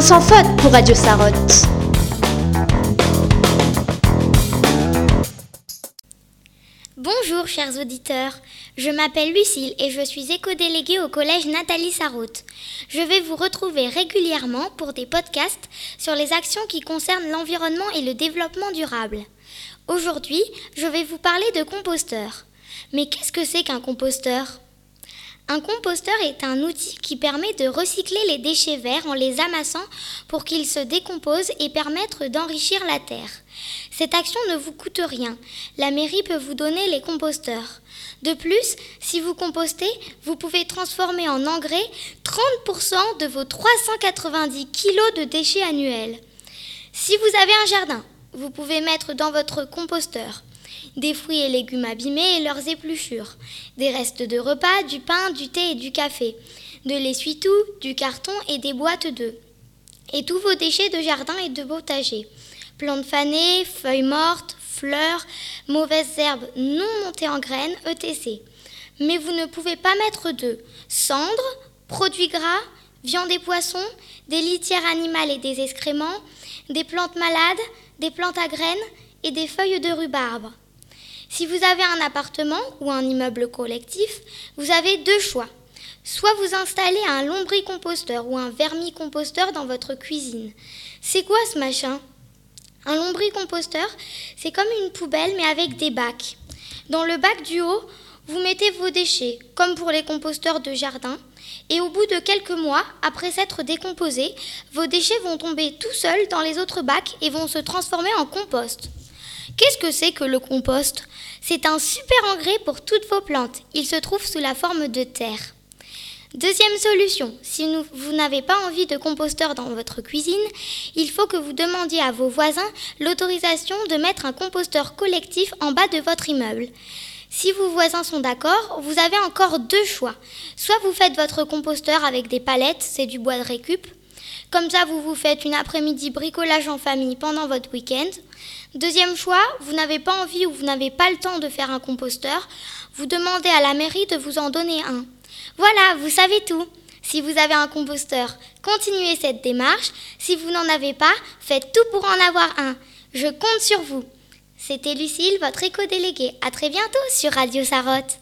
Sans faute pour Radio Sarotte. Bonjour chers auditeurs, je m'appelle Lucille et je suis éco-déléguée au collège Nathalie Sarraute. Je vais vous retrouver régulièrement pour des podcasts sur les actions qui concernent l'environnement et le développement durable. Aujourd'hui, je vais vous parler de composteur. Mais qu'est-ce que c'est qu'un composteur? Un composteur est un outil qui permet de recycler les déchets verts en les amassant pour qu'ils se décomposent et permettre d'enrichir la terre. Cette action ne vous coûte rien. La mairie peut vous donner les composteurs. De plus, si vous compostez, vous pouvez transformer en engrais 30% de vos 390 kg de déchets annuels. Si vous avez un jardin, vous pouvez mettre dans votre composteur des fruits et légumes abîmés et leurs épluchures, des restes de repas, du pain, du thé et du café, de l'essuie-tout, du carton et des boîtes d'œufs, et tous vos déchets de jardin et de potager, plantes fanées, feuilles mortes, fleurs, mauvaises herbes non montées en graines, etc. Mais vous ne pouvez pas mettre d'œufs, cendres, produits gras, viande et poissons, des litières animales et des excréments, des plantes malades, des plantes à graines et des feuilles de rhubarbe. Si vous avez un appartement ou un immeuble collectif, vous avez deux choix. Soit vous installez un lombricomposteur ou un vermicomposteur dans votre cuisine. C'est quoi ce machin? Un lombricomposteur, c'est comme une poubelle mais avec des bacs. Dans le bac du haut, vous mettez vos déchets, comme pour les composteurs de jardin, et au bout de quelques mois, après s'être décomposés, vos déchets vont tomber tout seuls dans les autres bacs et vont se transformer en compost. Qu'est-ce que c'est que le compost? C'est un super engrais pour toutes vos plantes. Il se trouve sous la forme de terre. Deuxième solution, si vous n'avez pas envie de composteur dans votre cuisine, il faut que vous demandiez à vos voisins l'autorisation de mettre un composteur collectif en bas de votre immeuble. Si vos voisins sont d'accord, vous avez encore deux choix. Soit vous faites votre composteur avec des palettes, c'est du bois de récup. Comme ça, vous vous faites une après-midi bricolage en famille pendant votre week-end. Deuxième choix, vous n'avez pas envie ou vous n'avez pas le temps de faire un composteur, vous demandez à la mairie de vous en donner un. Voilà, vous savez tout. Si vous avez un composteur, continuez cette démarche. Si vous n'en avez pas, faites tout pour en avoir un. Je compte sur vous. C'était Lucille, votre éco-déléguée. À très bientôt sur Radio Sarotte.